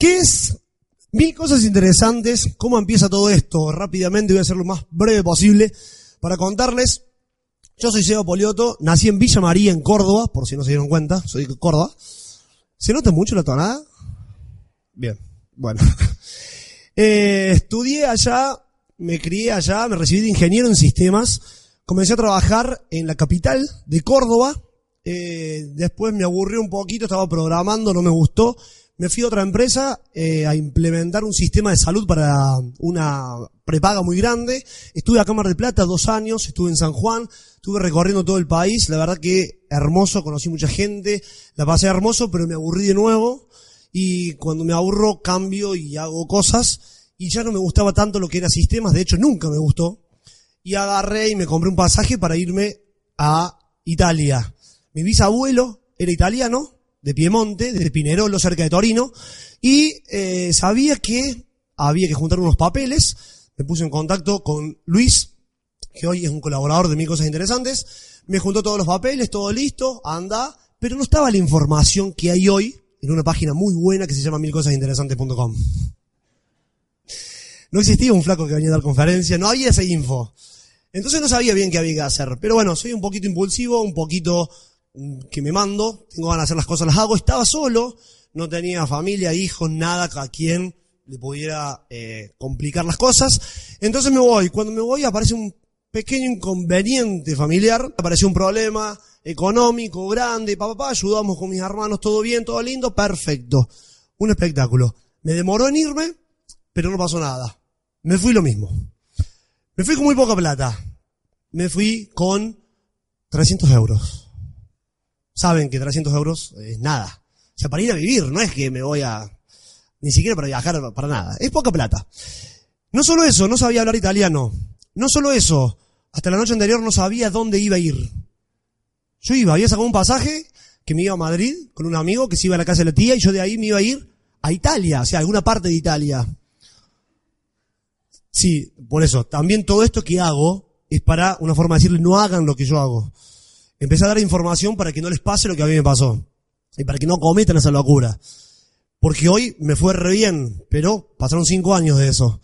¿Qué es? Mil cosas interesantes. ¿Cómo empieza todo esto? Rápidamente voy a ser lo más breve posible para contarles. Yo soy Seba Polioto, nací en Villa María, en Córdoba, por si no se dieron cuenta, soy de Córdoba. ¿Se nota mucho la tonada? Bien, bueno. Eh, estudié allá, me crié allá, me recibí de ingeniero en sistemas, comencé a trabajar en la capital de Córdoba, eh, después me aburrió un poquito, estaba programando, no me gustó, me fui a otra empresa eh, a implementar un sistema de salud para una prepaga muy grande. Estuve a Cámara de Plata dos años, estuve en San Juan, estuve recorriendo todo el país. La verdad que hermoso, conocí mucha gente, la pasé hermoso, pero me aburrí de nuevo. Y cuando me aburro cambio y hago cosas. Y ya no me gustaba tanto lo que era sistemas, de hecho nunca me gustó. Y agarré y me compré un pasaje para irme a Italia. Mi bisabuelo era italiano, de Piemonte, de Pinerolo, cerca de Torino, y eh, sabía que había que juntar unos papeles. Me puse en contacto con Luis, que hoy es un colaborador de Mil Cosas Interesantes. Me juntó todos los papeles, todo listo, anda, pero no estaba la información que hay hoy en una página muy buena que se llama milcosasinteresantes.com. No existía un flaco que venía a dar conferencia, no había esa info. Entonces no sabía bien qué había que hacer. Pero bueno, soy un poquito impulsivo, un poquito que me mando, tengo ganas de hacer las cosas, las hago. Estaba solo, no tenía familia, hijos, nada a quien le pudiera eh, complicar las cosas. Entonces me voy. Cuando me voy aparece un pequeño inconveniente familiar, apareció un problema económico grande, papá, papá, ayudamos con mis hermanos, todo bien, todo lindo, perfecto. Un espectáculo. Me demoró en irme, pero no pasó nada. Me fui lo mismo. Me fui con muy poca plata. Me fui con 300 euros saben que 300 euros es nada. O sea, para ir a vivir, no es que me voy a, ni siquiera para viajar, para nada. Es poca plata. No solo eso, no sabía hablar italiano. No solo eso, hasta la noche anterior no sabía dónde iba a ir. Yo iba, había sacado un pasaje que me iba a Madrid con un amigo que se iba a la casa de la tía y yo de ahí me iba a ir a Italia, o sea, a alguna parte de Italia. Sí, por eso, también todo esto que hago es para una forma de decirle no hagan lo que yo hago. Empecé a dar información para que no les pase lo que a mí me pasó. Y para que no cometan esa locura. Porque hoy me fue re bien, pero pasaron cinco años de eso.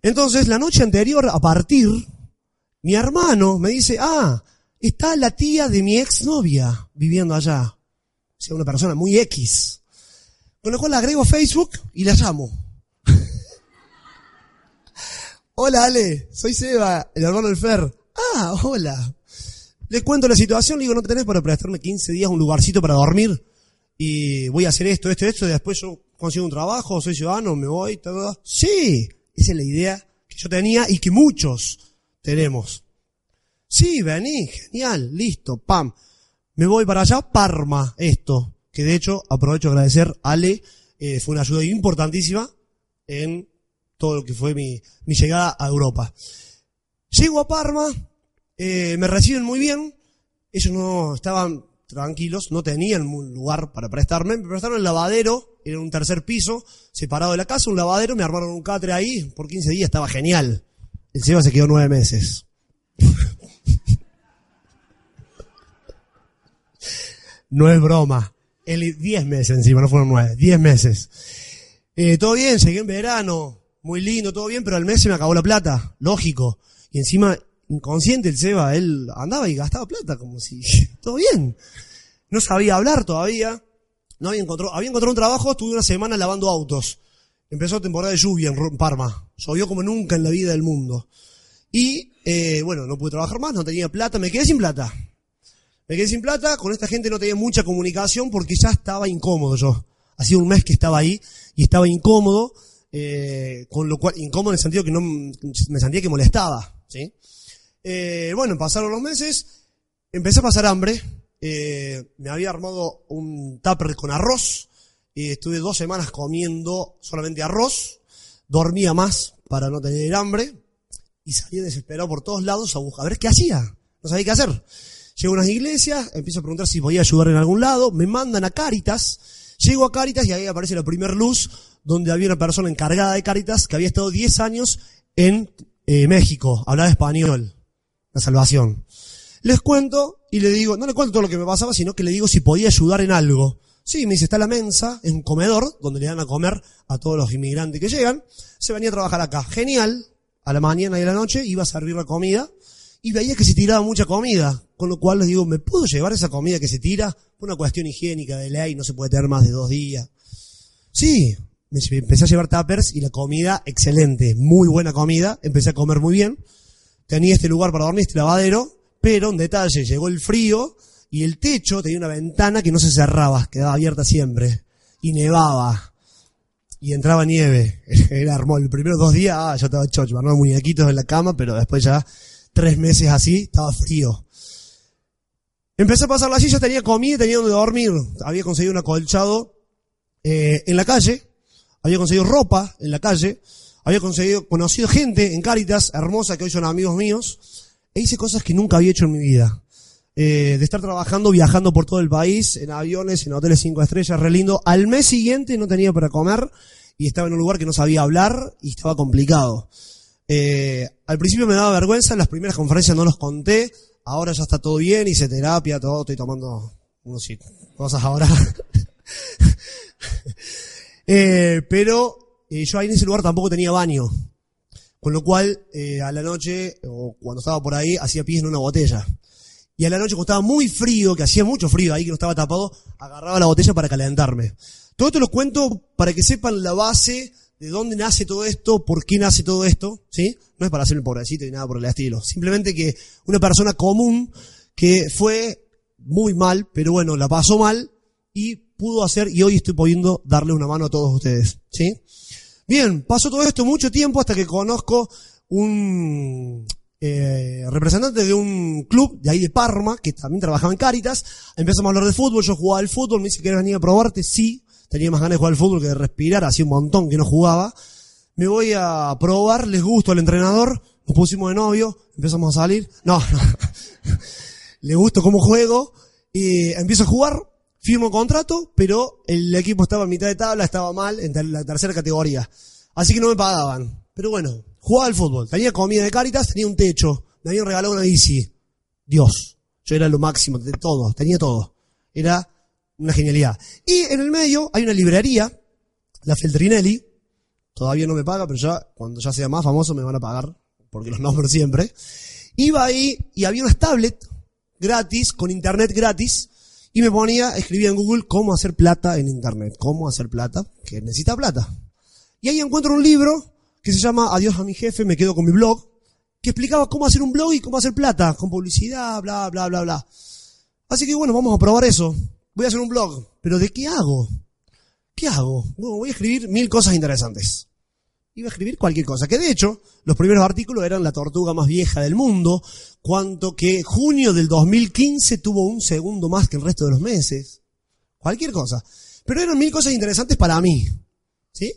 Entonces, la noche anterior, a partir, mi hermano me dice, ah, está la tía de mi exnovia viviendo allá. O sea, una persona muy X. Con lo cual la agrego a Facebook y la llamo. hola Ale, soy Seba, el hermano del Fer. Ah, hola. Le cuento la situación, le digo, ¿no tenés para prestarme 15 días un lugarcito para dormir? Y voy a hacer esto, esto, esto, y después yo consigo un trabajo, soy ciudadano, me voy, todo. Sí, esa es la idea que yo tenía y que muchos tenemos. Sí, vení, genial, listo, pam. Me voy para allá, Parma, esto. Que de hecho, aprovecho a agradecer a Ale, eh, fue una ayuda importantísima en todo lo que fue mi, mi llegada a Europa. Llego a Parma, eh, me reciben muy bien, ellos no estaban tranquilos, no tenían lugar para prestarme, me prestaron el lavadero, era un tercer piso, separado de la casa, un lavadero, me armaron un catre ahí, por 15 días estaba genial. El Seba se quedó nueve meses. no es broma. El, diez meses encima, no fueron nueve, diez meses. Eh, todo bien, llegué en verano, muy lindo, todo bien, pero al mes se me acabó la plata, lógico. Y encima inconsciente el Seba, él andaba y gastaba plata como si todo bien. No sabía hablar todavía. No había encontrado, había encontrado un trabajo, estuve una semana lavando autos. Empezó temporada de lluvia en Parma. Llovió como nunca en la vida del mundo. Y, eh, bueno, no pude trabajar más, no tenía plata, me quedé sin plata. Me quedé sin plata, con esta gente no tenía mucha comunicación porque ya estaba incómodo yo. Hacía un mes que estaba ahí y estaba incómodo, eh, con lo cual, incómodo en el sentido que no, me sentía que molestaba, ¿sí? Eh, bueno, pasaron los meses, empecé a pasar hambre, eh, me había armado un tupper con arroz, y estuve dos semanas comiendo solamente arroz, dormía más para no tener hambre, y salía desesperado por todos lados a buscar, a ver qué hacía, no sabía qué hacer. Llego a unas iglesias, empiezo a preguntar si podía ayudar en algún lado, me mandan a Cáritas, llego a Cáritas y ahí aparece la primer luz, donde había una persona encargada de Cáritas que había estado 10 años en eh, México, hablaba español salvación. Les cuento y le digo, no le cuento todo lo que me pasaba, sino que le digo si podía ayudar en algo. Sí, me dice, está la mensa, es un comedor donde le dan a comer a todos los inmigrantes que llegan. Se venía a trabajar acá. Genial. A la mañana y a la noche iba a servir la comida y veía que se tiraba mucha comida. Con lo cual les digo, ¿me puedo llevar esa comida que se tira? Por una cuestión higiénica de ley, no se puede tener más de dos días. Sí, me empecé a llevar tuppers y la comida excelente, muy buena comida, empecé a comer muy bien. Tenía este lugar para dormir, este lavadero, pero un detalle, llegó el frío y el techo tenía una ventana que no se cerraba, quedaba abierta siempre. Y nevaba. Y entraba nieve. Era hermoso. Los primeros dos días, ah, yo estaba chocho, ¿no? muñequitos en la cama, pero después ya tres meses así, estaba frío. Empecé a pasar la silla, tenía comida tenía donde dormir. Había conseguido un acolchado eh, en la calle, había conseguido ropa en la calle, había conseguido, conocido gente en Cáritas, hermosa, que hoy son amigos míos, e hice cosas que nunca había hecho en mi vida. Eh, de estar trabajando, viajando por todo el país, en aviones, en hoteles cinco estrellas, re lindo. Al mes siguiente no tenía para comer y estaba en un lugar que no sabía hablar y estaba complicado. Eh, al principio me daba vergüenza, en las primeras conferencias no los conté, ahora ya está todo bien, hice terapia, todo, estoy tomando unos cosas ahora. eh, pero eh, yo ahí en ese lugar tampoco tenía baño. Con lo cual, eh, a la noche, o cuando estaba por ahí, hacía pies en una botella. Y a la noche, cuando estaba muy frío, que hacía mucho frío ahí, que no estaba tapado, agarraba la botella para calentarme. Todo esto lo cuento para que sepan la base de dónde nace todo esto, por qué nace todo esto, ¿sí? No es para hacer el pobrecito ni nada por el estilo. Simplemente que una persona común que fue muy mal, pero bueno, la pasó mal y pudo hacer, y hoy estoy pudiendo darle una mano a todos ustedes, ¿sí? Bien, pasó todo esto mucho tiempo hasta que conozco un eh, representante de un club de ahí de Parma, que también trabajaba en Cáritas. Empezamos a hablar de fútbol, yo jugaba al fútbol, me dice, ¿quieres venir a probarte? Sí, tenía más ganas de jugar al fútbol que de respirar, hacía un montón que no jugaba. Me voy a probar, les gusto al entrenador, nos pusimos de novio, empezamos a salir. No, no. le gusto cómo juego, y empiezo a jugar, firmo contrato, pero el equipo estaba en mitad de tabla, estaba mal en la tercera categoría. Así que no me pagaban. Pero bueno, jugaba al fútbol, tenía comida de Caritas, tenía un techo, me habían regalado una bici. Dios, yo era lo máximo de todo, tenía todo. Era una genialidad. Y en el medio hay una librería, la Feltrinelli, todavía no me paga, pero ya, cuando ya sea más famoso me van a pagar, porque los nombro siempre. Iba ahí y había unas tablets gratis, con internet gratis, y me ponía, escribía en Google cómo hacer plata en internet, cómo hacer plata, que necesita plata. Y ahí encuentro un libro que se llama Adiós a mi jefe, me quedo con mi blog, que explicaba cómo hacer un blog y cómo hacer plata, con publicidad, bla, bla, bla, bla. Así que bueno, vamos a probar eso. Voy a hacer un blog, pero ¿de qué hago? ¿Qué hago? Bueno, voy a escribir mil cosas interesantes. Iba a escribir cualquier cosa, que de hecho, los primeros artículos eran la tortuga más vieja del mundo, cuanto que junio del 2015 tuvo un segundo más que el resto de los meses. Cualquier cosa. Pero eran mil cosas interesantes para mí. ¿Sí?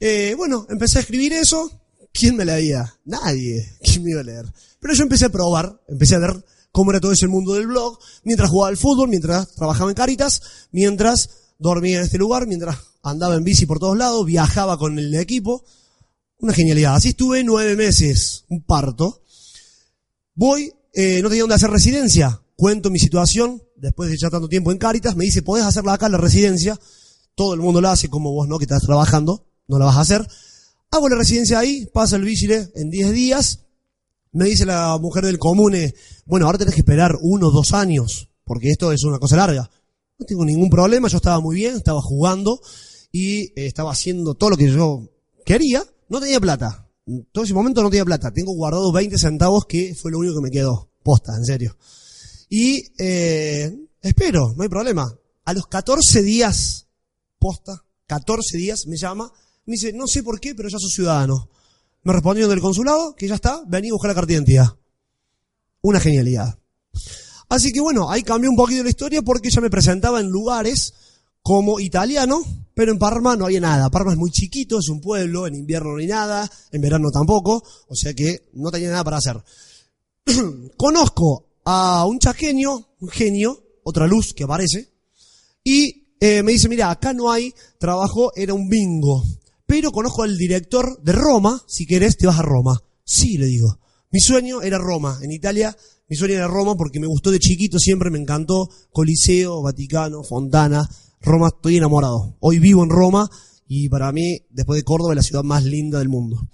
Eh, bueno, empecé a escribir eso. ¿Quién me leía? Nadie. ¿Quién me iba a leer? Pero yo empecé a probar, empecé a ver cómo era todo ese mundo del blog, mientras jugaba al fútbol, mientras trabajaba en Caritas, mientras dormía en este lugar, mientras andaba en bici por todos lados, viajaba con el equipo. Una genialidad. Así estuve nueve meses, un parto. Voy, eh, no tenía dónde hacer residencia. Cuento mi situación, después de ya tanto tiempo en Caritas, me dice, podés hacerla acá, la residencia. Todo el mundo la hace, como vos no, que estás trabajando no la vas a hacer. Hago la residencia ahí, pasa el vigile en 10 días. Me dice la mujer del comune, bueno, ahora tenés que esperar uno o dos años, porque esto es una cosa larga. No tengo ningún problema, yo estaba muy bien, estaba jugando y eh, estaba haciendo todo lo que yo quería. No tenía plata. En todo ese momento no tenía plata. Tengo guardado 20 centavos que fue lo único que me quedó. Posta, en serio. Y eh, espero, no hay problema. A los 14 días, posta, 14 días me llama me dice, no sé por qué, pero ya soy ciudadano. Me respondieron del consulado que ya está, vení a buscar la carta de identidad. Una genialidad. Así que bueno, ahí cambió un poquito la historia porque ya me presentaba en lugares como italiano, pero en Parma no había nada. Parma es muy chiquito, es un pueblo, en invierno no hay nada, en verano tampoco, o sea que no tenía nada para hacer. Conozco a un chaqueño, un genio, otra luz que aparece, y eh, me dice, mira, acá no hay trabajo, era un bingo pero conozco al director de Roma, si querés te vas a Roma. Sí, le digo. Mi sueño era Roma, en Italia mi sueño era Roma porque me gustó de chiquito, siempre me encantó Coliseo, Vaticano, Fontana, Roma, estoy enamorado. Hoy vivo en Roma y para mí, después de Córdoba, es la ciudad más linda del mundo.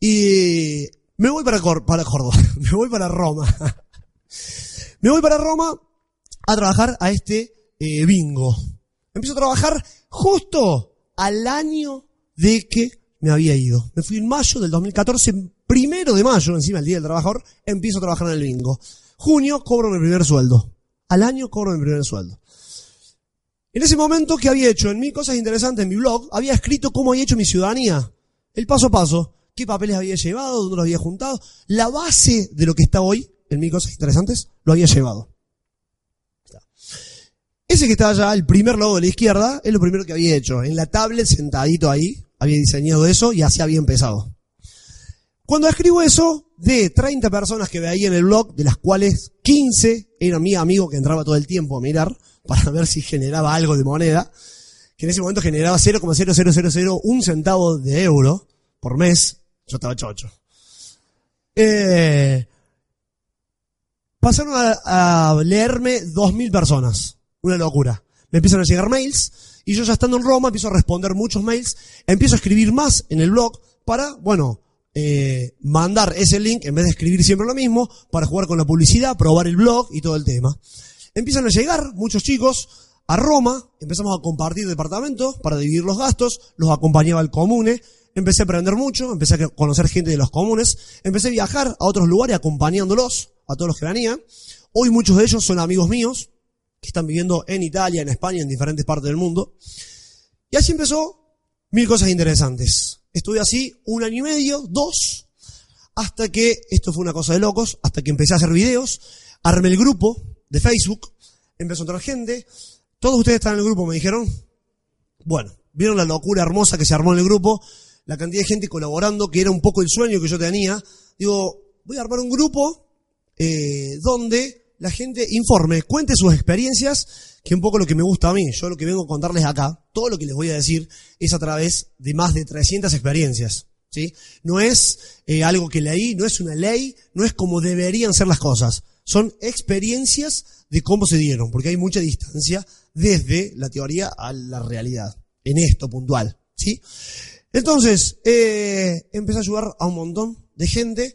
Y me voy para, Córdoba, me voy para Roma. me voy para Roma a trabajar a este eh, bingo. Empiezo a trabajar justo al año de que me había ido. Me fui en mayo del 2014, primero de mayo, encima el Día del Trabajador, empiezo a trabajar en el bingo. Junio cobro mi primer sueldo. Al año cobro mi primer sueldo. En ese momento, ¿qué había hecho? En mí cosas interesantes en mi blog, había escrito cómo había hecho mi ciudadanía. El paso a paso. Qué papeles había llevado, dónde los había juntado. La base de lo que está hoy, en mí cosas interesantes, lo había llevado. Ese que está allá, el primer logo de la izquierda, es lo primero que había hecho. En la tablet, sentadito ahí, había diseñado eso y así había empezado. Cuando escribo eso, de 30 personas que veía en el blog, de las cuales 15 eran mi amigo que entraba todo el tiempo a mirar para ver si generaba algo de moneda, que en ese momento generaba 0,0001 centavo de euro por mes, yo estaba chocho. Eh, pasaron a, a leerme 2.000 personas. Una locura. Me empiezan a llegar mails y yo ya estando en Roma empiezo a responder muchos mails, empiezo a escribir más en el blog para, bueno, eh, mandar ese link en vez de escribir siempre lo mismo, para jugar con la publicidad, probar el blog y todo el tema. Empiezan a llegar muchos chicos a Roma, empezamos a compartir departamentos para dividir los gastos, los acompañaba el comune, empecé a aprender mucho, empecé a conocer gente de los comunes, empecé a viajar a otros lugares acompañándolos, a todos los que venían. Hoy muchos de ellos son amigos míos, que están viviendo en Italia, en España, en diferentes partes del mundo. Y así empezó mil cosas interesantes. Estuve así un año y medio, dos, hasta que, esto fue una cosa de locos, hasta que empecé a hacer videos, armé el grupo de Facebook, empezó a entrar gente, todos ustedes están en el grupo, me dijeron. Bueno, vieron la locura hermosa que se armó en el grupo, la cantidad de gente colaborando, que era un poco el sueño que yo tenía. Digo, voy a armar un grupo eh, donde la gente informe, cuente sus experiencias, que un poco lo que me gusta a mí, yo lo que vengo a contarles acá, todo lo que les voy a decir es a través de más de 300 experiencias. ¿sí? No es eh, algo que leí, no es una ley, no es como deberían ser las cosas. Son experiencias de cómo se dieron, porque hay mucha distancia desde la teoría a la realidad, en esto puntual. ¿sí? Entonces, eh, empecé a ayudar a un montón de gente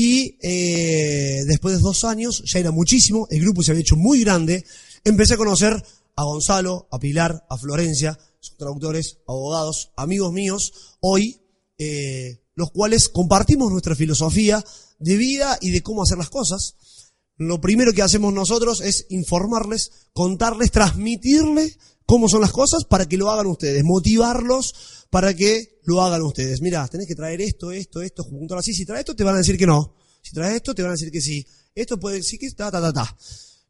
y eh, después de dos años, ya era muchísimo, el grupo se había hecho muy grande, empecé a conocer a Gonzalo, a Pilar, a Florencia, son traductores, abogados, amigos míos, hoy, eh, los cuales compartimos nuestra filosofía de vida y de cómo hacer las cosas. Lo primero que hacemos nosotros es informarles, contarles, transmitirles cómo son las cosas para que lo hagan ustedes, motivarlos para que lo hagan ustedes. Mira, tenés que traer esto, esto, esto, juntarlo así. Si traes esto, te van a decir que no. Si traes esto, te van a decir que sí. Esto puede decir que ta, ta, ta, ta.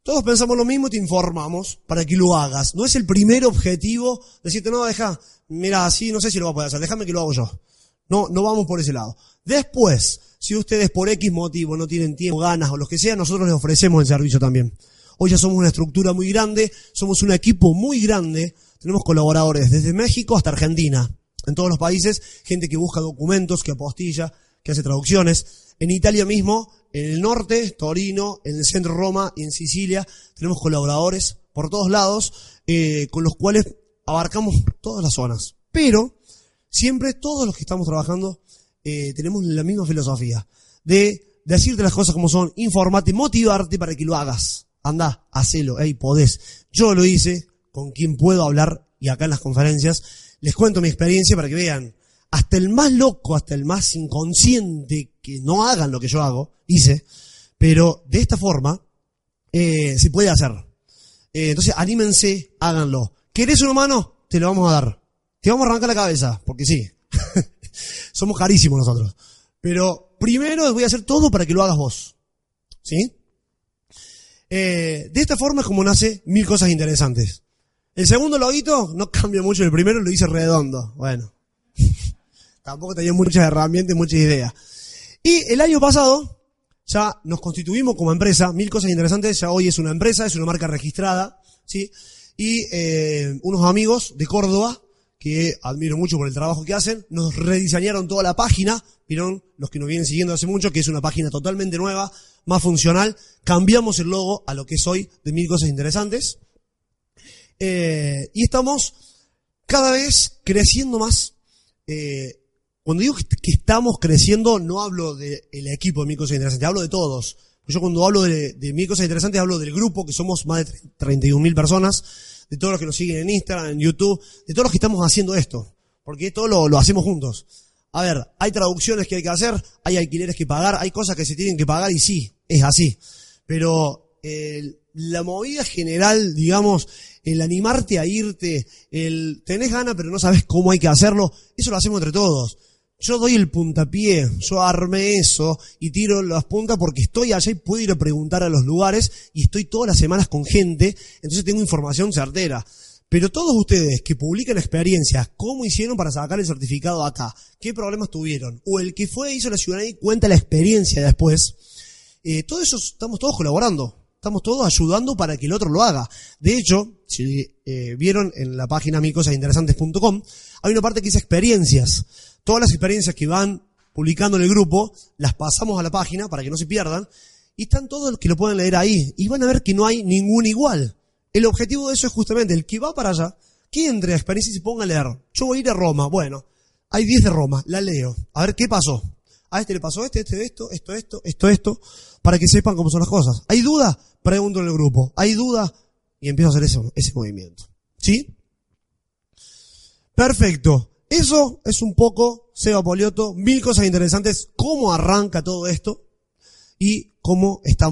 Todos pensamos lo mismo y te informamos para que lo hagas. No es el primer objetivo decirte, no, deja, mira, así no sé si lo va a poder hacer, déjame que lo hago yo. No, no vamos por ese lado. Después, si ustedes por X motivo no tienen tiempo, ganas o lo que sea, nosotros les ofrecemos el servicio también. Hoy ya somos una estructura muy grande, somos un equipo muy grande, tenemos colaboradores desde México hasta Argentina en todos los países, gente que busca documentos, que apostilla, que hace traducciones. En Italia mismo, en el norte, Torino, en el centro Roma y en Sicilia, tenemos colaboradores por todos lados, eh, con los cuales abarcamos todas las zonas. Pero, siempre todos los que estamos trabajando eh, tenemos la misma filosofía de decirte las cosas como son, informarte, motivarte para que lo hagas. Anda, hacelo, hey, podés. Yo lo hice con quien puedo hablar y acá en las conferencias les cuento mi experiencia para que vean, hasta el más loco, hasta el más inconsciente que no hagan lo que yo hago, hice, pero de esta forma eh, se puede hacer. Eh, entonces anímense, háganlo. ¿Querés un humano? Te lo vamos a dar. Te vamos a arrancar la cabeza, porque sí. Somos carísimos nosotros. Pero primero voy a hacer todo para que lo hagas vos. ¿Sí? Eh, de esta forma es como nace mil cosas interesantes. El segundo loguito no cambia mucho, el primero lo hice redondo. Bueno, tampoco tenía muchas herramientas muchas ideas. Y el año pasado ya nos constituimos como empresa, mil cosas interesantes, ya hoy es una empresa, es una marca registrada, ¿sí? Y eh, unos amigos de Córdoba, que admiro mucho por el trabajo que hacen, nos rediseñaron toda la página, vieron los que nos vienen siguiendo hace mucho, que es una página totalmente nueva, más funcional, cambiamos el logo a lo que es hoy de mil cosas interesantes. Eh, y estamos cada vez creciendo más. Eh, cuando digo que estamos creciendo, no hablo del equipo de Mi Cosa Interesante, hablo de todos. Yo cuando hablo de, de Mi Cosa Interesante, hablo del grupo, que somos más de 31.000 personas, de todos los que nos siguen en Instagram, en YouTube, de todos los que estamos haciendo esto. Porque todo lo, lo hacemos juntos. A ver, hay traducciones que hay que hacer, hay alquileres que pagar, hay cosas que se tienen que pagar y sí, es así. Pero eh, la movida general, digamos, el animarte a irte, el tenés ganas pero no sabes cómo hay que hacerlo, eso lo hacemos entre todos. Yo doy el puntapié, yo armé eso y tiro las puntas porque estoy allá y puedo ir a preguntar a los lugares y estoy todas las semanas con gente, entonces tengo información certera. Pero todos ustedes que publican experiencias, ¿cómo hicieron para sacar el certificado acá? ¿Qué problemas tuvieron? O el que fue, hizo la ciudadanía y cuenta la experiencia después. Eh, todo estamos todos colaborando. Estamos todos ayudando para que el otro lo haga. De hecho, si eh, vieron en la página micosasinteresantes.com, hay una parte que dice experiencias. Todas las experiencias que van publicando en el grupo, las pasamos a la página para que no se pierdan. Y están todos los que lo pueden leer ahí. Y van a ver que no hay ningún igual. El objetivo de eso es justamente el que va para allá, que entre a experiencia y se ponga a leer. Yo voy a ir a Roma. Bueno, hay 10 de Roma, la leo. A ver qué pasó. A este le pasó este, este, esto, esto, esto, esto, esto, para que sepan cómo son las cosas. ¿Hay duda? Pregunto en el grupo. ¿Hay duda? Y empiezo a hacer ese, ese movimiento. ¿Sí? Perfecto. Eso es un poco, Seba Polioto, mil cosas interesantes, cómo arranca todo esto y cómo estamos